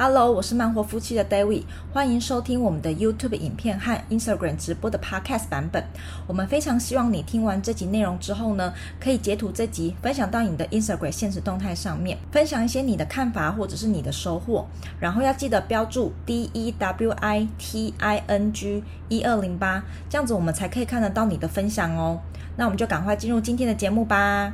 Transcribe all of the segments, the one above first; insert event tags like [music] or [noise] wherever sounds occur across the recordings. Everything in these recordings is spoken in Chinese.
Hello，我是慢活夫妻的 David，欢迎收听我们的 YouTube 影片和 Instagram 直播的 Podcast 版本。我们非常希望你听完这集内容之后呢，可以截图这集分享到你的 Instagram 现实动态上面，分享一些你的看法或者是你的收获，然后要记得标注 D E W I T I N G 一二零八，这样子我们才可以看得到你的分享哦。那我们就赶快进入今天的节目吧。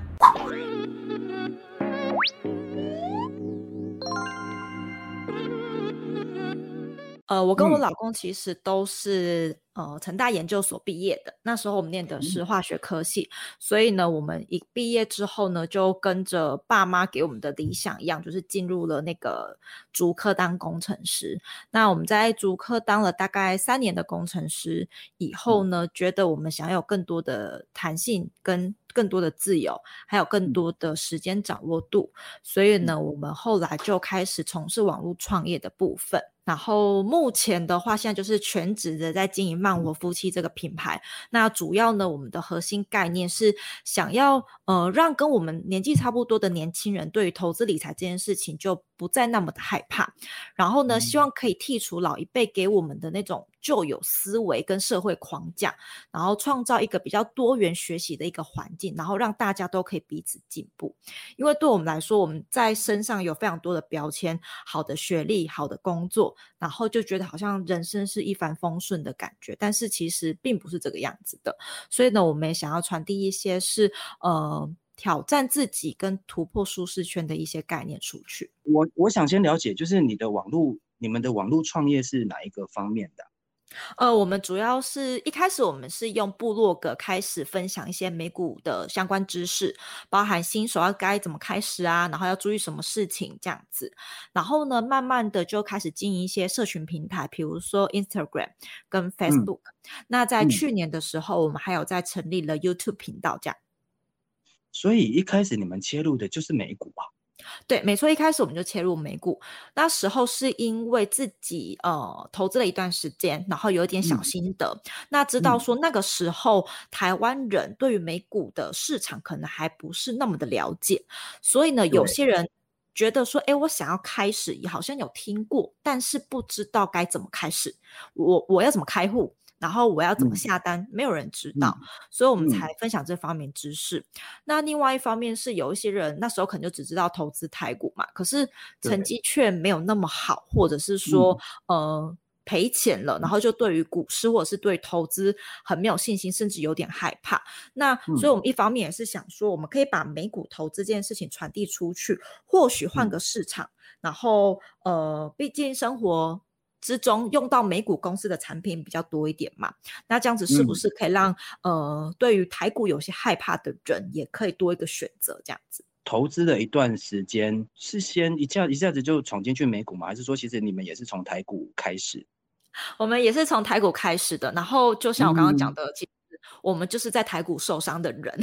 呃，我跟我老公其实都是、嗯、呃成大研究所毕业的，那时候我们念的是化学科系，嗯、所以呢，我们一毕业之后呢，就跟着爸妈给我们的理想一样，就是进入了那个竹科当工程师。那我们在竹科当了大概三年的工程师以后呢，嗯、觉得我们想要有更多的弹性跟更多的自由，还有更多的时间掌握度，所以呢，我们后来就开始从事网络创业的部分。然后目前的话，现在就是全职的在经营慢活夫妻这个品牌。那主要呢，我们的核心概念是想要呃，让跟我们年纪差不多的年轻人，对于投资理财这件事情就不再那么的害怕。然后呢，希望可以剔除老一辈给我们的那种旧有思维跟社会框架，然后创造一个比较多元学习的一个环境，然后让大家都可以彼此进步。因为对我们来说，我们在身上有非常多的标签，好的学历，好的工作，然后就觉得好像人生是一帆风顺的感觉，但是其实并不是这个样子的。所以呢，我们也想要传递一些是呃挑战自己跟突破舒适圈的一些概念出去。我我想先了解，就是你的网络，你们的网络创业是哪一个方面的？呃，我们主要是一开始我们是用部落格开始分享一些美股的相关知识，包含新手要该怎么开始啊，然后要注意什么事情这样子。然后呢，慢慢的就开始经营一些社群平台，比如说 Instagram 跟 Facebook。嗯。那在去年的时候，我们还有在成立了 YouTube 频道这样。所以一开始你们切入的就是美股啊。对，没错，一开始我们就切入美股。那时候是因为自己呃投资了一段时间，然后有一点小心得。嗯、那知道说那个时候、嗯、台湾人对于美股的市场可能还不是那么的了解，所以呢，有些人觉得说，哎，我想要开始，也好像有听过，但是不知道该怎么开始。我我要怎么开户？然后我要怎么下单，嗯、没有人知道，嗯、所以我们才分享这方面知识。嗯、那另外一方面是有一些人那时候可能就只知道投资台股嘛，可是成绩却没有那么好，或者是说、嗯、呃赔钱了，然后就对于股市或者是对投资很没有信心，甚至有点害怕。那所以我们一方面也是想说，我们可以把美股投资这件事情传递出去，或许换个市场，嗯、然后呃，毕竟生活。之中用到美股公司的产品比较多一点嘛，那这样子是不是可以让、嗯、呃对于台股有些害怕的人也可以多一个选择？这样子投资了一段时间，是先一下一下子就闯进去美股吗？还是说其实你们也是从台股开始？我们也是从台股开始的，然后就像我刚刚讲的，嗯、其实我们就是在台股受伤的人。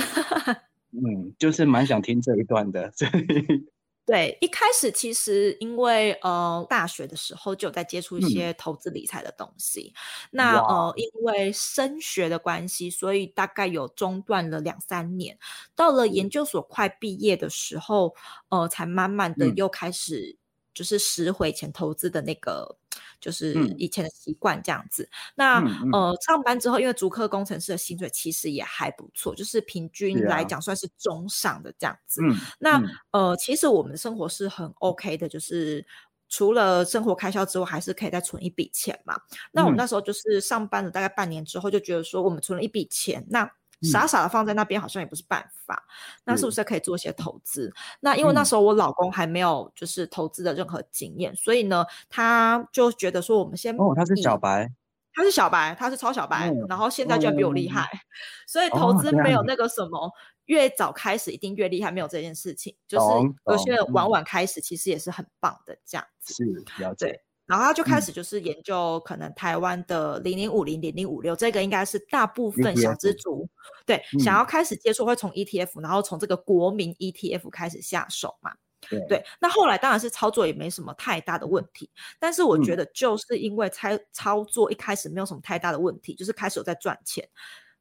[laughs] 嗯，就是蛮想听这一段的，所以。对，一开始其实因为呃大学的时候就有在接触一些投资理财的东西，嗯、那呃因为升学的关系，所以大概有中断了两三年。到了研究所快毕业的时候，呃才慢慢的又开始就是拾回前投资的那个。就是以前的习惯这样子。嗯、那、嗯、呃，上班之后，因为竹科工程师的薪水其实也还不错，就是平均来讲算是中上的这样子。啊、那、嗯、呃，其实我们的生活是很 OK 的，就是除了生活开销之外，还是可以再存一笔钱嘛。那我们那时候就是上班了大概半年之后，就觉得说我们存了一笔钱，那。傻傻的放在那边好像也不是办法，嗯、那是不是可以做一些投资？嗯、那因为那时候我老公还没有就是投资的任何经验，嗯、所以呢，他就觉得说我们先哦，他是小白，他是小白，他是超小白，嗯、然后现在居然比我厉害，嗯、所以投资没有那个什么、哦、越早开始一定越厉害，没有这件事情，就是有些人晚晚开始其实也是很棒的这样子，是了。解。对然后他就开始就是研究可能台湾的零零五零零零五六，这个应该是大部分小资族对、嗯、想要开始接触会从 ETF，然后从这个国民 ETF 开始下手嘛。对，对，那后来当然是操作也没什么太大的问题，但是我觉得就是因为操操作一开始没有什么太大的问题，就是开始有在赚钱，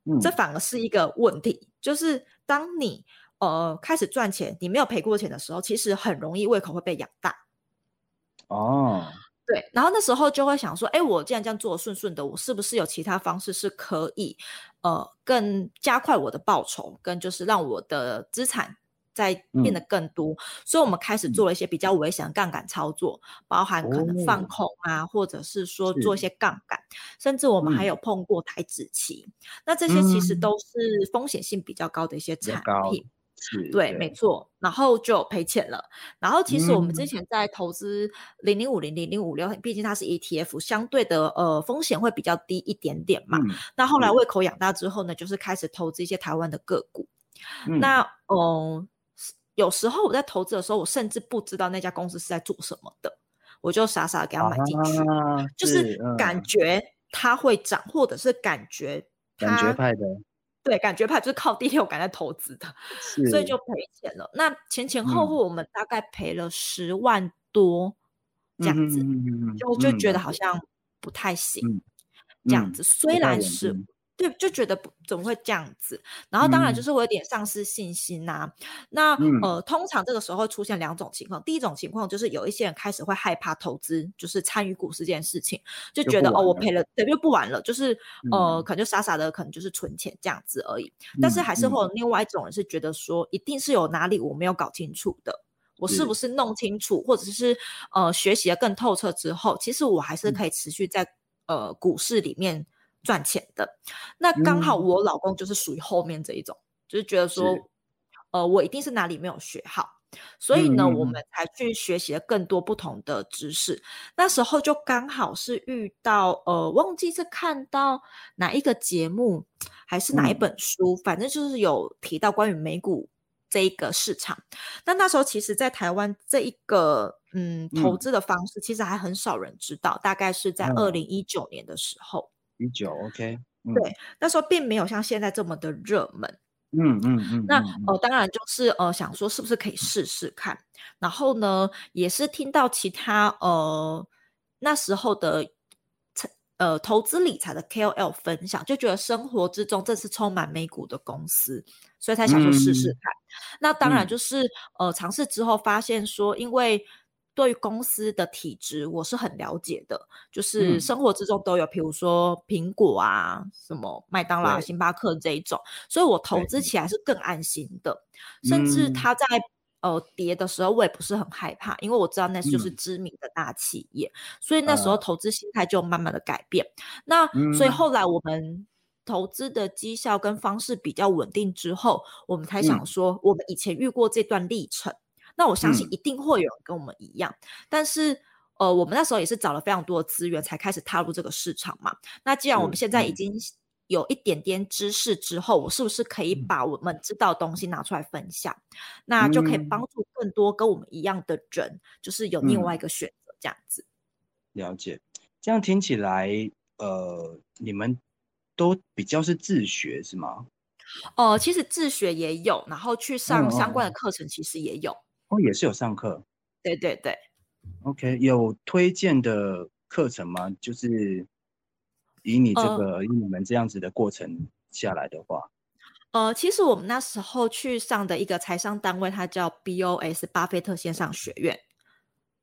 嗯、这反而是一个问题，就是当你呃开始赚钱，你没有赔过钱的时候，其实很容易胃口会被养大。哦，对，然后那时候就会想说，哎，我既然这样做顺顺的，我是不是有其他方式是可以，呃，更加快我的报酬，跟就是让我的资产。在变得更多，嗯，所以我们开始做了一些比较危险的杠杆操作，嗯，包含可能放空啊，哦，或者是说做一些杠杆，甚至我们还有碰过台子期，嗯。那这些其实都是风险性比较高的一些产品，对，对，没错。然后就赔钱了。然后其实我们之前在投资零零五零零零五六，毕竟它是 ETF，相对的呃风险会比较低一点点嘛。嗯，那后来胃口养大之后呢，就是开始投资一些台湾的个股。嗯，那嗯。呃有时候我在投资的时候，我甚至不知道那家公司是在做什么的，我就傻傻的给它买进去，啊、就是感觉它会涨，嗯，或者是感觉感觉派的，对，感觉派就是靠第六感在投资的，所以就赔钱了。那前前后后我们大概赔了十万多这样子，嗯、就就觉得好像不太行，嗯、这样子，嗯、虽然是。对，就觉得不怎么会这样子，然后当然就是我有点丧失信心呐、啊嗯。那呃，通常这个时候会出现两种情况，第一种情况就是有一些人开始会害怕投资，就是参与股市这件事情，就觉得哦，我赔了，对，又不玩了，就是呃、嗯，可能就傻傻的，可能就是存钱这样子而已。但是还是会有另外一种人是觉得说，一定是有哪里我没有搞清楚的，我是不是。弄清楚，或者是呃学习的更透彻之后，其实我还是可以持续在呃股市里面。赚钱的，那刚好我老公就是属于后面这一种，嗯、就是觉得说，呃，我一定是哪里没有学好，所以呢，嗯、我们才去学习了更多不同的知识。那时候就刚好是遇到，呃，忘记是看到哪一个节目，还是哪一本书，嗯、反正就是有提到关于美股这一个市场。那那时候其实，在台湾这一个嗯投资的方式，其实还很少人知道，嗯、大概是在二零一九年的时候。一九，OK，嗯，对，那时候并没有像现在这么的热门，嗯嗯嗯。那呃，当然就是呃，想说是不是可以试试看，然后呢，也是听到其他呃那时候的呃投资理财的 KOL 分享，就觉得生活之中这是充满美股的公司，所以才想说试试看。嗯、那当然就是、嗯、呃尝试之后发现说，因为。对于公司的体质，我是很了解的，就是生活之中都有，比如说苹果啊、什么麦当劳、星巴克这一种，所以我投资。起来是更安心的。甚至它在呃跌的时候，我也不是很害怕，因为我知道那就是知名的大企业，嗯、所以那时候投资心态就慢慢的改变。呃、那所以后来我们投资的绩效跟方式比较稳定之后，我们才想说，我们以前遇过这段历程。那我相信一定会有人跟我们一样，嗯、但是呃，我们那时候也是找了非常多的资源才开始踏入这个市场嘛。那既然我们现在已经有一点点知识之后，我是不是可以把我们知道的东西拿出来分享？嗯、那就可以帮助更多跟我们一样的人，就是有另外一个选择这样子。了解，这样听起来，呃，你们都比较是自学是吗？呃，其实自学也有，然后去上相关的课程，其实也有。嗯哦，也是有上课，对对对，OK，有推荐的课程吗？就是以你这个、呃、以你们这样子的过程下来的话，呃，其实我们那时候去上的一个财商单位，它叫 BOS 巴菲特线上学院。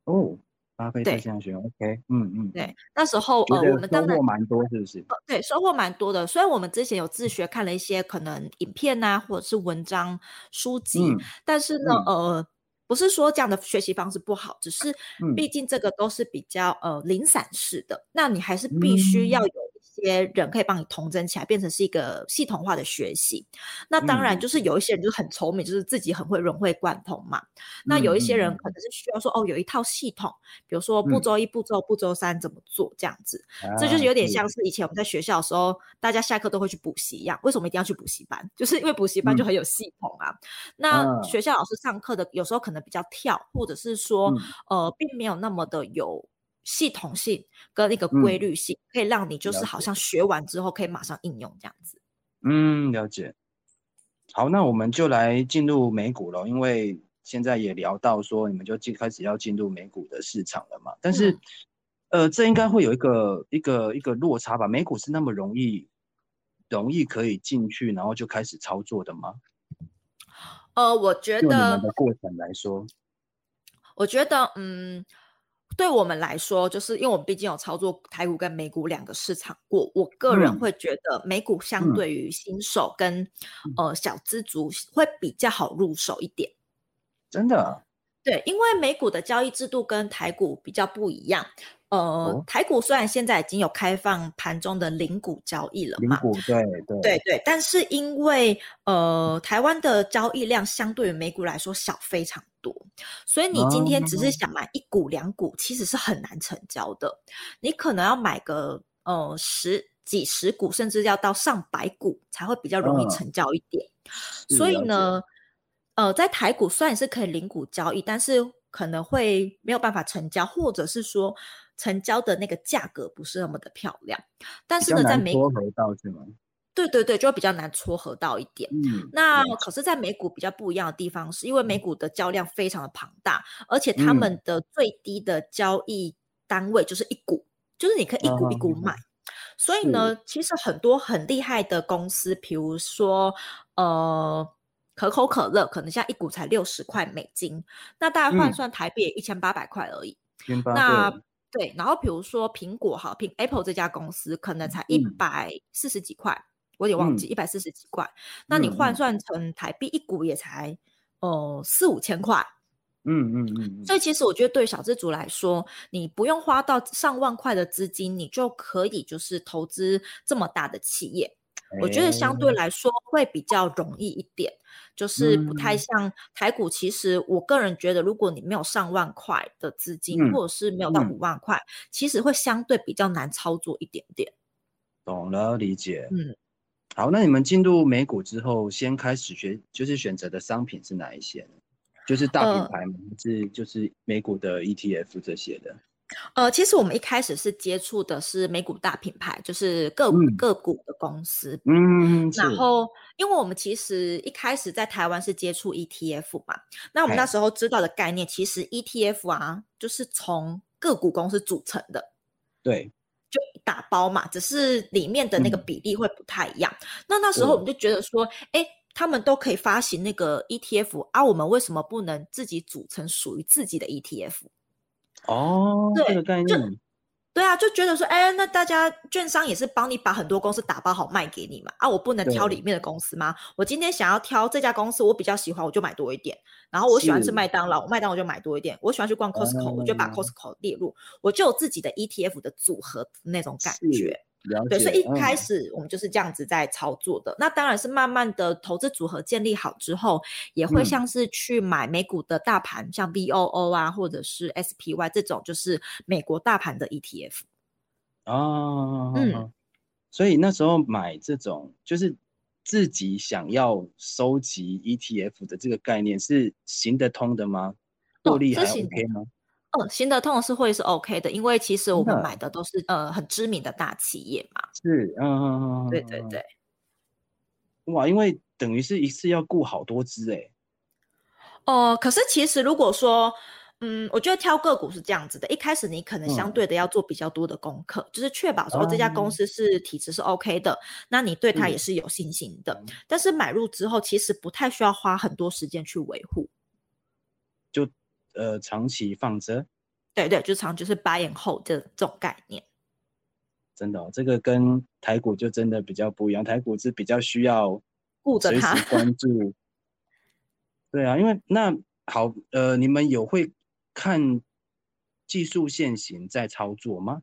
哦，巴菲特线上学院，OK，嗯嗯，对，那时候呃，我们当然收获蛮多，是不是？呃，对，收获蛮多的。虽然我们之前有自学看了一些可能影片啊，或者是文章书籍，嗯、但是呢，嗯、呃。不是说这样的学习方式不好，只是毕竟这个都是比较、嗯、呃零散式的，那你还是必须要有。些人可以帮你统整起来，变成是一个系统化的学习。那当然就是有一些人就是很聪明，就是自己很会融会贯通嘛。嗯、那有一些人可能是需要说，哦，有一套系统，比如说步骤一、步骤、步骤三怎么做这样子。嗯、这就是有点像是以前我们在学校的时候，啊、大家下课都会去补习一样。为什么一定要去补习班？[laughs] 就是因为补习班就很有系统啊。嗯、那学校老师上课的有时候可能比较跳，或者是说，嗯、呃，并没有那么的有。系统性跟一个规律性，嗯，可以让你就是好像学完之后可以马上应用这样子。嗯，了解。好，那我们就来进入美股了，因为现在也聊到说你们就进开始要进入美股的市场了嘛。但是，嗯、呃，这应该会有一个一个一个落差吧？美股是那么容易容易可以进去，然后就开始操作的吗？呃，我觉得，就你们的过程来说，我觉得，嗯。对我们来说，就是因为我们毕竟有操作台股跟美股两个市场过，我个人会觉得美股相对于新手跟、嗯、呃小资族会比较好入手一点。真的？对，因为美股的交易制度跟台股比较不一样。呃，哦、台股虽然现在已经有开放盘中的零股交易了嘛，零股对对对对，但是因为呃台湾的交易量相对于美股来说小非常多，所以你今天只是想买一股两股，其实是很难成交的。你可能要买个呃十几十股，甚至要到上百股才会比较容易成交一点。嗯、所以呢，呃，在台股虽然是可以零股交易，但是可能会没有办法成交，或者是说。成交的那个价格不是那么的漂亮，但是呢，在美股撮合到是吗？对对对，就会比较难撮合到一点。嗯，那可是，在美股比较不一样的地方，是因为美股的交量非常的庞大，而且他们的最低的交易单位就是一股，就是你可以一股一股买。所以呢，其实很多很厉害的公司，比如说呃可口可乐，可能现在一股才六十块美金，那大概换算台币一千八百块而已。那对，然后比如说苹果哈，苹 Apple 这家公司可能才一百四十几块，嗯、我也忘记一百四十几块。嗯、那你换算成台币一股也才呃四五千块。嗯嗯嗯。所以其实我觉得对小资族来说，你不用花到上万块的资金，你就可以就是投资这么大的企业。我觉得相对来说会比较容易一点，就是不太像台股。其实我个人觉得，如果你没有上万块的资金，或者是没有到五万块，其实会相对比较难操作一点点。懂了，理解。嗯，好，那你们进入美股之后，先开始学，就是选择的商品是哪一些呢？就是大品牌吗？还是就是美股的 ETF 这些的？呃，其实我们一开始是接触的是美股大品牌，就是个股、嗯、个股的公司。嗯，然后因为我们其实一开始在台湾是接触 ETF 嘛，那我们那时候知道的概念，其实 ETF 啊，就是从个股公司组成的。对，就打包嘛，只是里面的那个比例会不太一样。嗯、那那时候我们就觉得说，哎、嗯，他们都可以发行那个 ETF 啊，我们为什么不能自己组成属于自己的 ETF？哦，对这个概念，对啊，就觉得说，哎，那大家券商也是帮你把很多公司打包好卖给你嘛，啊，我不能挑里面的公司吗？我今天想要挑这家公司，我比较喜欢，我就买多一点。然后我喜欢吃麦当劳，是麦当劳就买多一点。我喜欢去逛 Costco，、嗯、我就把 Costco 列入，我就有自己的 ETF 的组合那种感觉。对，所以一开始我们就是这样子在操作的。嗯、那当然是慢慢的投资组合建立好之后，也会像是去买美股的大盘，嗯、像 VOO 啊，或者是 SPY 这种，就是美国大盘的 ETF。哦，嗯，所以那时候买这种就是自己想要收集 ETF 的这个概念是行得通的吗？获利还 OK 吗？嗯，行得通是会是 OK 的，因为其实我们买的都是呃很知名的大企业嘛。是，嗯嗯嗯，对对对。哇，因为等于是一次要顾好多只哎。哦、呃，可是其实如果说，嗯，我觉得挑个股是这样子的，一开始你可能相对的要做比较多的功课，嗯、就是确保说这家公司是体质是 OK 的，嗯、那你对它也是有信心的。嗯、但是买入之后，其实不太需要花很多时间去维护。就。呃，长期放着，对对，就长就是 buy and hold 这这种概念。真的、哦，这个跟台股就真的比较不一样。台股是比较需要顾着它，关注。[laughs] 对啊，因为那好，呃，你们有会看技术线型在操作吗？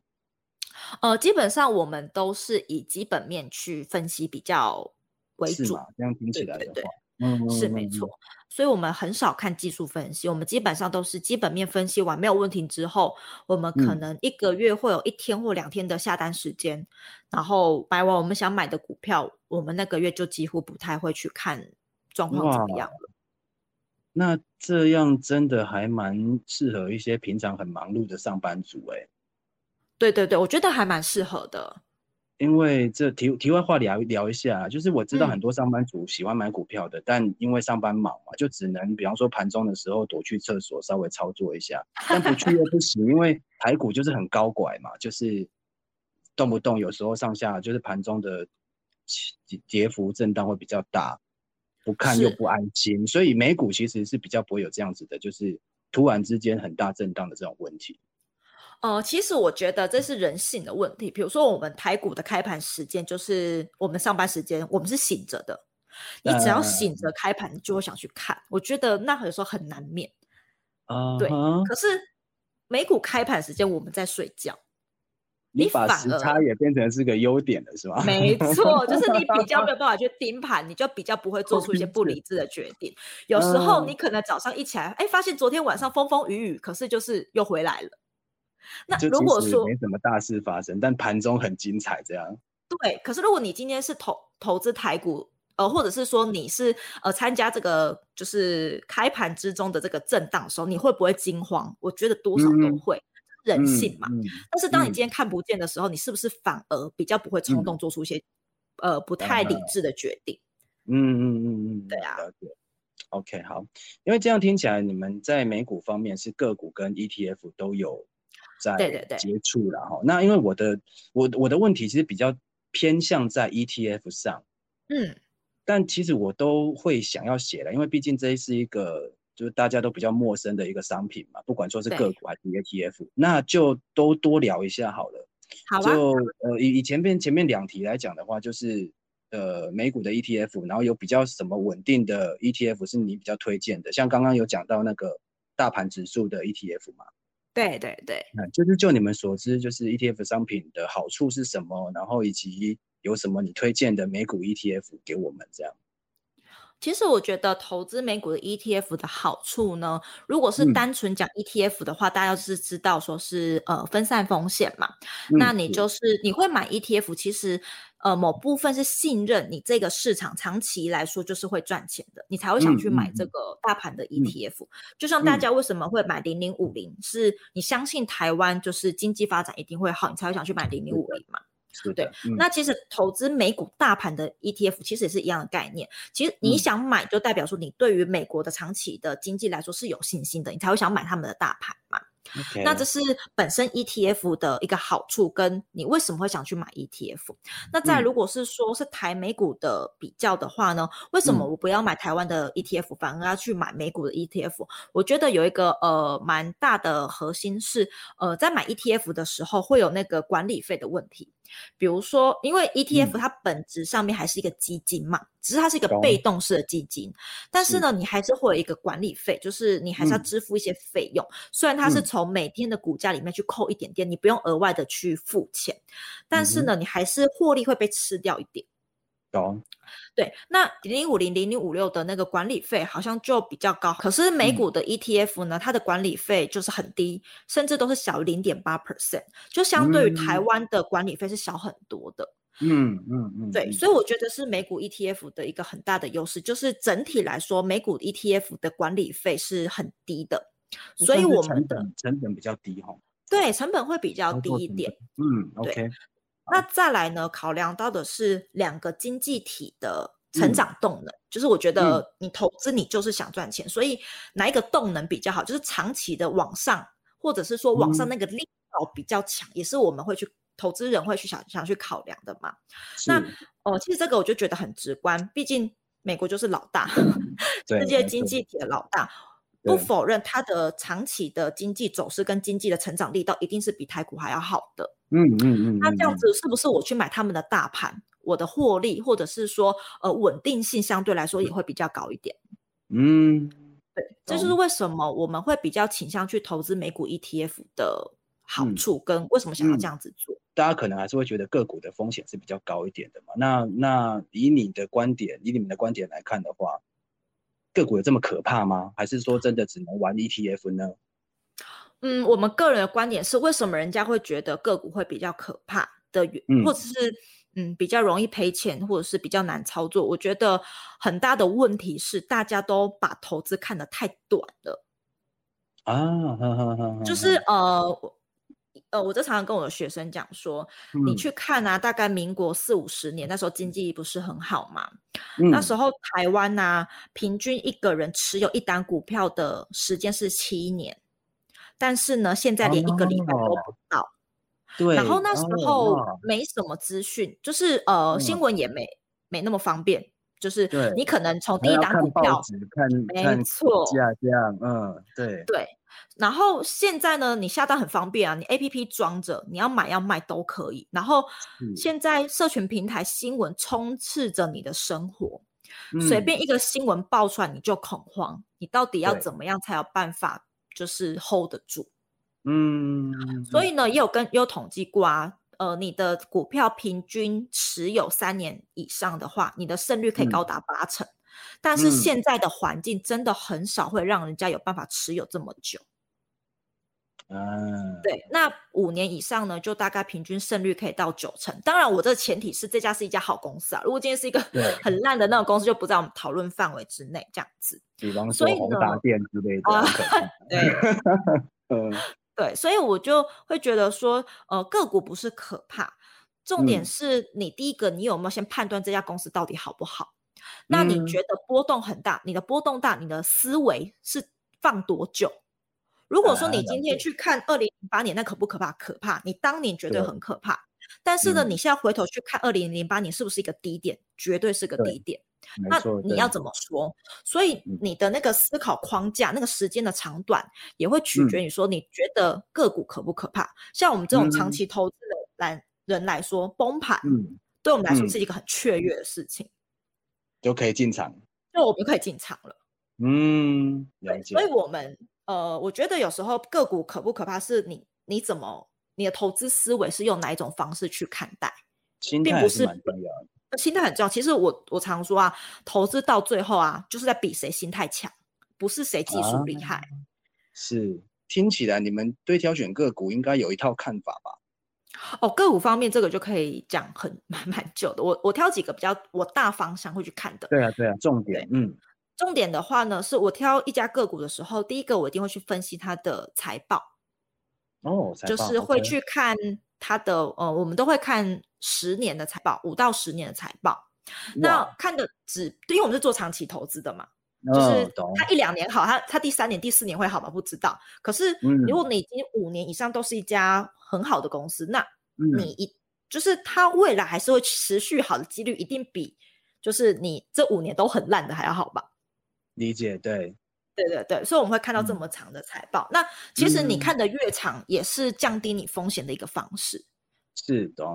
呃，基本上我们都是以基本面去分析比较为主。这样听起来的话。对对对嗯，是没错，所以我们很少看技术分析，我们基本上都是基本面分析完没有问题之后，我们可能一个月会有一天或两天的下单时间，嗯、然后买完我们想买的股票，我们那个月就几乎不太会去看状况怎么样了。那这样真的还蛮适合一些平常很忙碌的上班族哎。对对对，我觉得还蛮适合的。因为这题题外话聊聊一下，就是我知道很多上班族喜欢买股票的，嗯、但因为上班忙嘛，就只能比方说盘中的时候躲去厕所稍微操作一下，[laughs] 但不去又不行，因为台股就是很高拐嘛，就是动不动有时候上下就是盘中的跌幅震荡会比较大，不看又不安心，所以美股其实是比较不会有这样子的，就是突然之间很大震荡的这种问题。呃，其实我觉得这是人性的问题。比如说，我们台股的开盘时间就是我们上班时间，我们是醒着的。你只要醒着开盘，你就会想去看。我觉得那有时候很难免。啊，对。可是美股开盘时间我们在睡觉，你把时差也变成是个优点了，是吧？没错，就是你比较没有 [laughs] 办法去盯盘，你就比较不会做出一些不理智的决定。有时候你可能早上一起来，哎，发现昨天晚上风风雨雨，可是就是又回来了。那如果说没什么大事发生，但盘中很精彩，这样。对，可是如果你今天是投投资台股。呃，或者是说你是呃参加这个就是开盘之中的这个震荡的时候，你会不会惊慌？我觉得多少都会，嗯、人性嘛、嗯嗯。但是当你今天看不见的时候、嗯，你是不是反而比较不会冲动做出一些、嗯、呃不太理智的决定？嗯嗯嗯嗯，对啊。OK，好，因为这样听起来，你们在美股方面是个股跟 ETF 都有在接触了哈。那因为我的我我的问题其实比较偏向在 ETF 上，嗯。但其实我都会想要写了，因为毕竟这是一个就是大家都比较陌生的一个商品嘛，不管说是个股还是 ETF，那就都多聊一下好了。好啊。就呃以以前面前面两题来讲的话，就是呃美股的 ETF，然后有比较什么稳定的 ETF 是你比较推荐的？像刚刚有讲到那个大盘指数的 ETF 嘛？对对对。就是就你们所知，就是 ETF 商品的好处是什么？然后以及。有什么你推荐的美股 ETF 给我们？这样，其实我觉得投资美股的 ETF 的好处呢，如果是单纯讲 ETF 的话，嗯、大家是知道说是呃分散风险嘛、嗯。那你就是你会买 ETF，其实呃某部分是信任你这个市场长期来说就是会赚钱的，你才会想去买这个大盘的 ETF、嗯。就像大家为什么会买零零五零，是你相信台湾就是经济发展一定会好，你才会想去买零零五零嘛。对不对、嗯？那其实投资美股大盘的 ETF 其实也是一样的概念。其实你想买，就代表说你对于美国的长期的经济来说是有信心的，你才会想买他们的大盘嘛。那这是本身 ETF 的一个好处，跟你为什么会想去买 ETF？那再如果是说是台美股的比较的话呢？为什么我不要买台湾的 ETF，反而要去买美股的 ETF？我觉得有一个呃蛮大的核心是，呃，在买 ETF 的时候会有那个管理费的问题。比如说，因为 ETF 它本质上面还是一个基金嘛，嗯、只是它是一个被动式的基金，但是呢，你还是会有一个管理费，就是你还是要支付一些费用。嗯、虽然它是从每天的股价里面去扣一点点，你不用额外的去付钱，但是呢，你还是获利会被吃掉一点。懂。对，那零零五零、零零五六的那个管理费好像就比较高，可是美股的 ETF 呢，嗯、它的管理费就是很低，甚至都是小于零点八 percent，就相对于台湾的管理费是小很多的。嗯嗯嗯，对，所以我觉得是美股 ETF 的一个很大的优势，就是整体来说，美股 ETF 的管理费是很低的，所以我们的成本比较低哈。对，成本会比较低一点。嗯，OK。那再来呢？考量到的是两个经济体的成长动能，嗯、就是我觉得你投资你就是想赚钱、嗯，所以哪一个动能比较好？就是长期的往上，或者是说往上那个力道比较强、嗯，也是我们会去投资人会去想想去考量的嘛。那哦、呃，其实这个我就觉得很直观，毕竟美国就是老大，[laughs] 世界经济体的老大。不否认它的长期的经济走势跟经济的成长力道一定是比台股还要好的。嗯嗯嗯。那这样子是不是我去买他们的大盘，我的获利或者是说呃稳定性相对来说也会比较高一点？嗯，对，这就是为什么我们会比较倾向去投资美股 ETF 的好处跟为什么想要这样子做。嗯嗯。大家可能还是会觉得个股的风险是比较高一点的嘛。那那以你的观点，以你们的观点来看的话。个股有这么可怕吗？还是说真的只能玩 ETF 呢？嗯，我们个人的观点是，为什么人家会觉得个股会比较可怕的或者是嗯比较容易赔钱，或者是比较难操作？我觉得很大的问题是，大家都把投资看得太短了啊，呵呵呵就是呃。呃，我就常常跟我的学生讲说，嗯，你去看啊，大概民国四五十年，那时候经济不是很好嘛，嗯，那时候台湾呐，啊，平均一个人持有一单股票的时间是七年，但是呢，现在连一个礼拜都不到。对，然后那时候没什么资讯，就是呃，新闻也没没那么方便。就是你可能从第一档股票看没错价这样，嗯，对对。然后现在呢，你下单很方便啊，你 APP 装着，你要买要卖都可以。然后现在社群平台新闻充斥着你的生活，嗯、随便一个新闻爆出来你就恐慌，你到底要怎么样才有办法就是 hold 得住？嗯，所以呢，也有跟也有统计过啊，呃，你的股票平均持有三年以上的话，你的胜率可以高达八成。嗯但是现在的环境真的很少会让人家有办法持有这么久。嗯，对，那五年以上呢，就大概平均胜率可以到九成。当然，我这个前提是这家是一家好公司啊。如果今天是一个很烂的那种公司，就不在我们讨论范围之内。这样子，比方说宏达电之类的。啊、对，[laughs] 嗯，对，所以我就会觉得说，呃，个股不是可怕，重点是你第一个，你有没有先判断这家公司到底好不好？那你觉得波动很大？嗯、你的波动大，你的思维是放多久？如果说你今天去看二零零八年，那可不可怕？可怕！你当年绝对很可怕。但是呢，嗯、你现在回头去看二零零八年，是不是一个低点？绝对是个低点。那你要怎么说？所以你的那个思考框架，那个时间的长短，也会取决于说你觉得个股可不可怕？嗯、像我们这种长期投资的来人来说，崩盘，嗯、对我们来说是一个很雀跃的事情。就可以进场，就我们可以进场了。嗯，了解。所以，我们呃，我觉得有时候个股可不可怕，是你你怎么你的投资思维是用哪一种方式去看待？并不是蛮重要的。心态很重要。其实我我常说啊，投资到最后啊，就是在比谁心态强，不是谁技术厉害。啊，是，听起来你们对挑选个股应该有一套看法吧？哦，个股方面这个就可以讲很 [laughs] 蛮蛮久的。我我挑几个比较我大方向会去看的。对啊，对啊，重点，嗯，重点的话呢，是我挑一家个股的时候，第一个我一定会去分析它的财报。哦，就是会去看它的，呃，我们都会看十年的财报，五到十年的财报。那看的只，因为我们是做长期投资的嘛，就是它一两年好，它它第三年、第四年会好吗？不知道。可是如果你已经五年以上都是一家很好的公司，那你一、嗯、就是它未来还是会持续好的几率，一定比就是你这五年都很烂的还要好吧？理解，对，对对对，所以我们会看到这么长的财报。嗯、那其实你看的越长，也是降低你风险的一个方式。是的。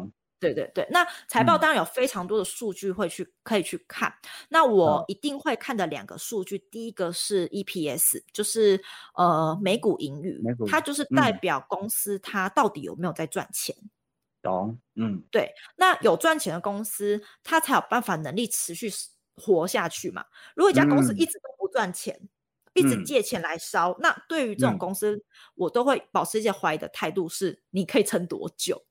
对对对，那财报当然有非常多的数据会去、嗯、可以去看。那我一定会看的两个数据，嗯、第一个是 EPS，就是呃每股盈余，它就是代表公司它到底有没有在赚钱。懂，嗯，对。那有赚钱的公司，它才有办法能力持续活下去嘛。如果一家公司一直都不赚钱，嗯、一直借钱来烧，嗯、那对于这种公司，嗯、我都会保持一些怀疑的态度，是你可以撑多久？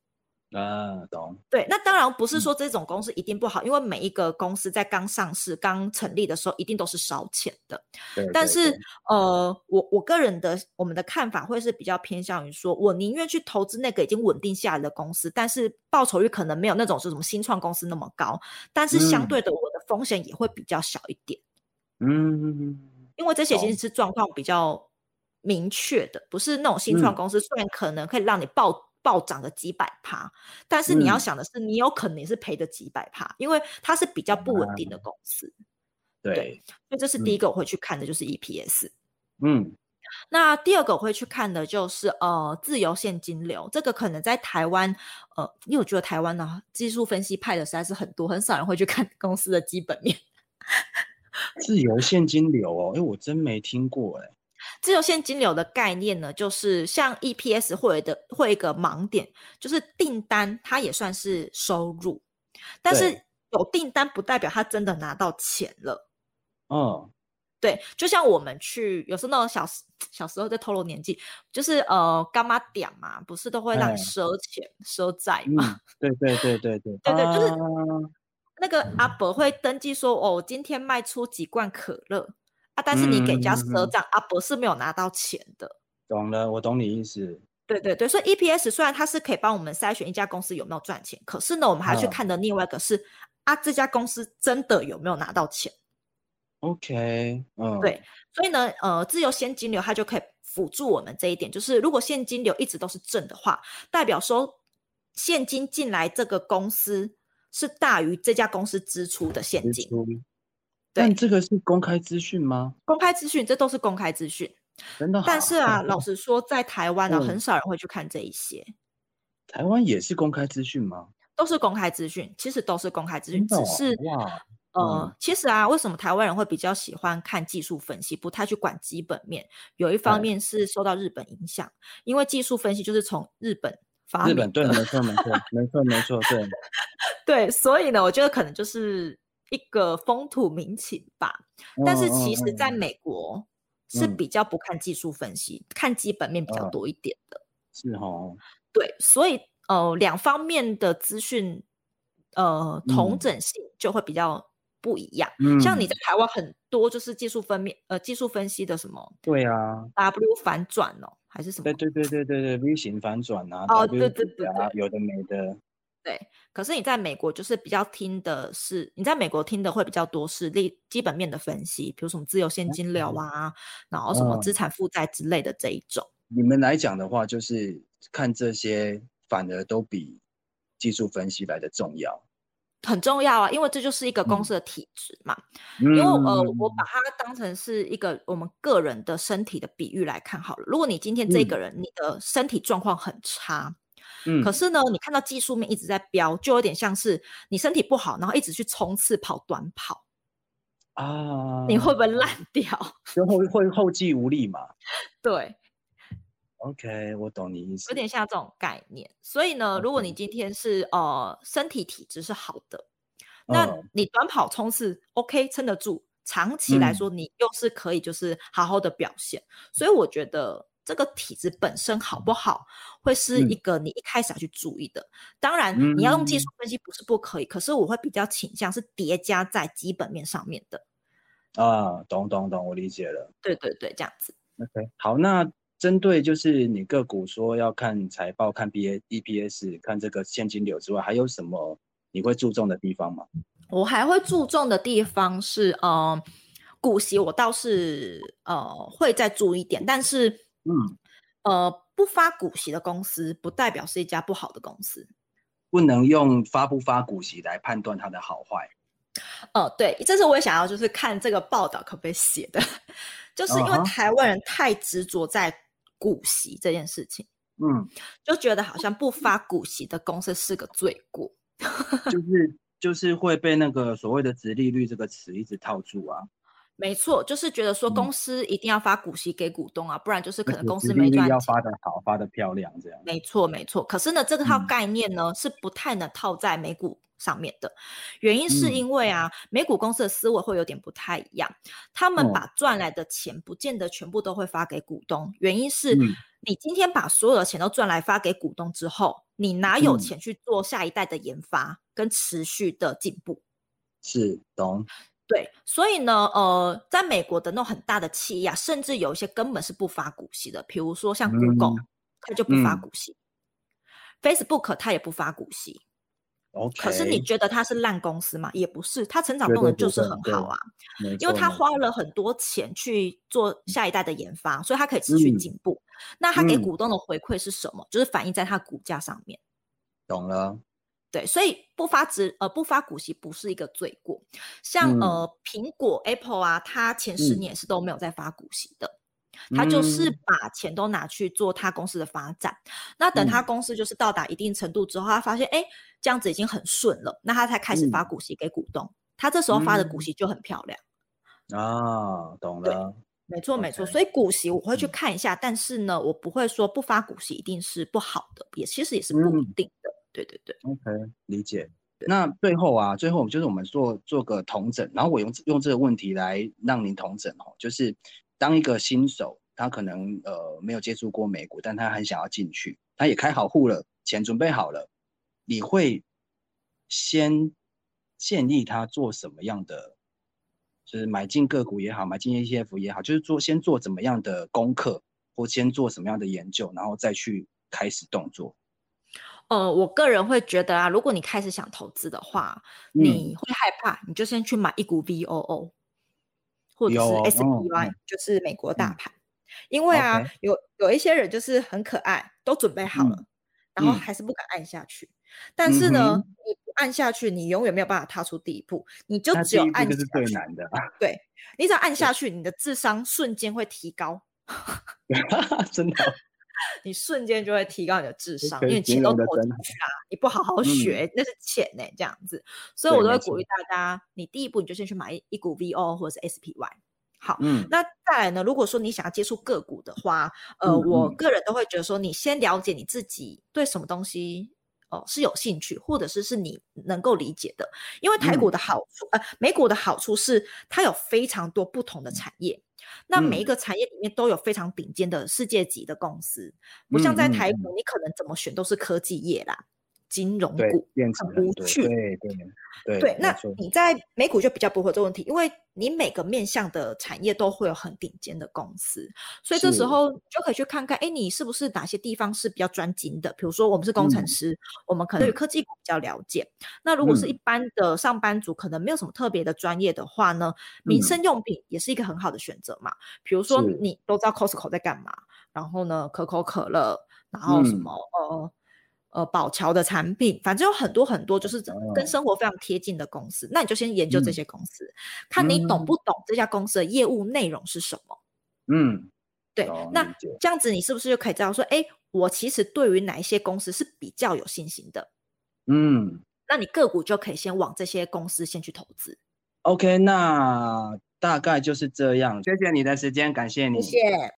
啊，懂。对，那当然不是说这种公司一定不好，嗯、因为每一个公司在刚上市、刚成立的时候，一定都是烧钱的。对，对，对。但是，呃，我我个人的我们的看法会是比较偏向于说，我宁愿去投资那个已经稳定下来的公司，但是报酬率可能没有那种是什么新创公司那么高，但是相对的，我的风险也会比较小一点。嗯。因为这些其实是状况比较明确的，不是那种新创公司，嗯、虽然可能可以让你报。暴涨个几百趴，但是你要想的是，你有可能也是赔的几百趴，嗯、因为它是比较不稳定的公司。嗯、对，对，所以这是第一个我会去看的，就是 EPS。嗯，那第二个我会去看的就是呃自由现金流，这个可能在台湾呃，因为我觉得台湾呢技术分析派的实在是很多，很少人会去看公司的基本面。自由现金流哦，哎，我真没听过哎。自由现金流的概念呢，就是像 EPS 会的会一个盲点，就是订单它也算是收入，但是有订单不代表他真的拿到钱了。嗯，对，就像我们去有时候那种小小时候在透露年纪，就是呃干妈点嘛，不是都会让你赊钱赊债嘛？对对对对对 [laughs] 对对，就是那个阿伯会登记说，哦，今天卖出几罐可乐啊。但是你给人家赊账，阿伯是没有拿到钱的。懂了，我懂你意思。对对对，所以 EPS 虽然它是可以帮我们筛选一家公司有没有赚钱，可是呢，我们还要去看的另外一个是、嗯、啊，这家公司真的有没有拿到钱？OK，嗯，对，所以呢，呃，自由现金流它就可以辅助我们这一点，就是如果现金流一直都是正的话，代表说现金进来这个公司是大于这家公司支出的现金。但这个是公开资讯吗？公开资讯，这都是公开资讯。真的。但是啊，[laughs] 老实说，在台湾呢、啊，很少人会去看这一些。台湾也是公开资讯吗？都是公开资讯，其实都是公开资讯，只是哇。呃、嗯，其实啊，为什么台湾人会比较喜欢看技术分析，不太去管基本面？有一方面是受到日本影响，因为技术分析就是从日本发明。日本，对，没错，没错，没错，没错，对。[laughs] 对，所以呢，我觉得可能就是一个风土民情吧。但是其实在美国是比较不看技术分析，嗯、看基本面比较多一点的。是哦。对，所以呃，两方面的资讯呃，同整性就会比较。不一样，嗯，像你在台湾很多就是技术分面，呃，技术分析的什么？对啊，W 反转哦，还是什么？对对对对对对，V 型反转啊，哦，对对对啊，有的没的。对，可是你在美国就是比较听的是，你在美国听的会比较多是利基本面的分析，比如什么自由现金流啊，嗯，然后什么资产负债之类的这一种。你们来讲的话，就是看这些反而都比技术分析来的重要。很重要啊，因为这就是一个公司的体质嘛。嗯、因为呃，我把它当成是一个我们个人的身体的比喻来看好了。如果你今天这个人、嗯、你的身体状况很差，嗯，可是呢，你看到技术面一直在飙，就有点像是你身体不好，然后一直去冲刺跑短跑啊，你会不会烂掉？就后会后继无力嘛？[laughs] 对。OK，我懂你意思，有点像这种概念。所以呢，如果你今天是呃身体体质是好的，那你短跑冲刺 OK 撑得住，长期来说你又是可以就是好好的表现。嗯、所以我觉得这个体质本身好不好，会是一个你一开始要去注意的。当然，你要用技术分析不是不可以，可是我会比较倾向是叠加在基本面上面的。啊，懂懂懂，我理解了。对对对，这样子。OK，好，那。针对就是你个股说要看财报、看 B A E P S、看这个现金流之外，还有什么你会注重的地方吗？我还会注重的地方是，呃，股息我倒是呃会再注意一点，但是嗯呃不发股息的公司不代表是一家不好的公司，不能用发不发股息来判断它的好坏。哦、呃，对，这是我也想要就是看这个报道可不可以写的，[laughs] 就是因为台湾人太执着在。股息这件事情，嗯，就觉得好像不发股息的公司是个罪过，[laughs] 就是就是会被那个所谓的直利率这个词一直套住啊。没错，就是觉得说公司一定要发股息给股东啊，嗯、不然就是可能公司没赚钱。要发的好，发的漂亮这样。没错，没错。可是呢，这个套概念呢、嗯、是不太能套在美股上面的，原因是因为啊，嗯、美股公司的思维会有点不太一样，他们把赚来的钱不见得全部都会发给股东，原因是你今天把所有的钱都赚来发给股东之后，你哪有钱去做下一代的研发跟持续的进步？是，懂。对，所以呢，呃，在美国的那种很大的企业啊，甚至有一些根本是不发股息的，比如说像 Google，它、嗯、就不发股息、嗯、，Facebook 它也不发股息。Okay, 可是你觉得它是烂公司吗？也不是，它成长动能就是很好啊，因为它花了很多钱去做下一代的研发，所以它可以持续进步。嗯、那它给股东的回馈是什么？嗯、就是反映在它股价上面。懂了。对，所以不发值呃不发股息不是一个罪过。像、嗯、呃苹果 Apple 啊，它前十年是都没有在发股息的。嗯他就是把钱都拿去做它公司的发展，嗯、那等他公司就是到达一定程度之后，嗯、他发现哎，这样子已经很顺了，那他才开始发股息给股东。嗯、他这时候发的股息就很漂亮。啊，懂了。没错没错，所以股息我会去看一下，嗯、但是呢，我不会说不发股息一定是不好的，也其实也是不一定的。对对对。OK，理解。那最后啊，最后就是我们做做个同诊，然后我用用这个问题来让您同诊哦，就是。当一个新手，他可能呃没有接触过美股，但他很想要进去，他也开好户了，钱准备好了，你会先建议他做什么样的？就是买进个股也好，买进 ETF 也好，就是做先做怎么样的功课，或先做什么样的研究，然后再去开始动作。呃，我个人会觉得啊，如果你开始想投资的话，你会害怕，你就先去买一股 VOO。或者是 SPY，就是美国大盘，因为啊，有有一些人就是很可爱，都准备好了，然后还是不敢按下去。但是呢，你不按下去，你永远没有办法踏出第一步，你就只有按下去，就是最难的。对，你只要按下去，你的智商瞬间会提高，[laughs] [laughs] 真的，你瞬间就会提高你的智商，因为钱都投进去啊，你不好好学，嗯、那是钱呢、欸，这样子，所以我都会鼓励大家，你第一步你就先去买一股 VO 或者是 SPY。好，嗯，那再来呢？如果说你想要接触个股的话，呃，我个人都会觉得说，你先了解你自己对什么东西哦、呃、是有兴趣，或者是是你能够理解的。因为台股的好处，嗯、呃，美股的好处是它有非常多不同的产业，嗯、那每一个产业里面都有非常顶尖的世界级的公司，不像在台股，你可能怎么选都是科技业啦。金融股很无趣，对对对，对，那你在美股就比较不会有这个问题，因为你每个面向的产业都会有很顶尖的公司，所以这时候你就可以去看看，哎，你是不是哪些地方是比较专精的？比如说我们是工程师，嗯、我们可能对科技股比较了解。嗯、那如果是一般的上班族，可能没有什么特别的专业的话呢，民生用品也是一个很好的选择嘛。比如说你都知道 Costco 在干嘛，然后呢，可口可乐，然后什么、嗯、呃。呃，宝桥的产品，反正有很多很多，就是跟生活非常贴近的公司。哦、那你就先研究这些公司，嗯、看你懂不懂这家公司的业务内容是什么。嗯，对。哦、那这样子，你是不是就可以知道说，哎，我其实对于哪一些公司是比较有信心的？嗯，那你个股就可以先往这些公司先去投资。OK，那大概就是这样。谢谢你的时间，感谢你。谢谢。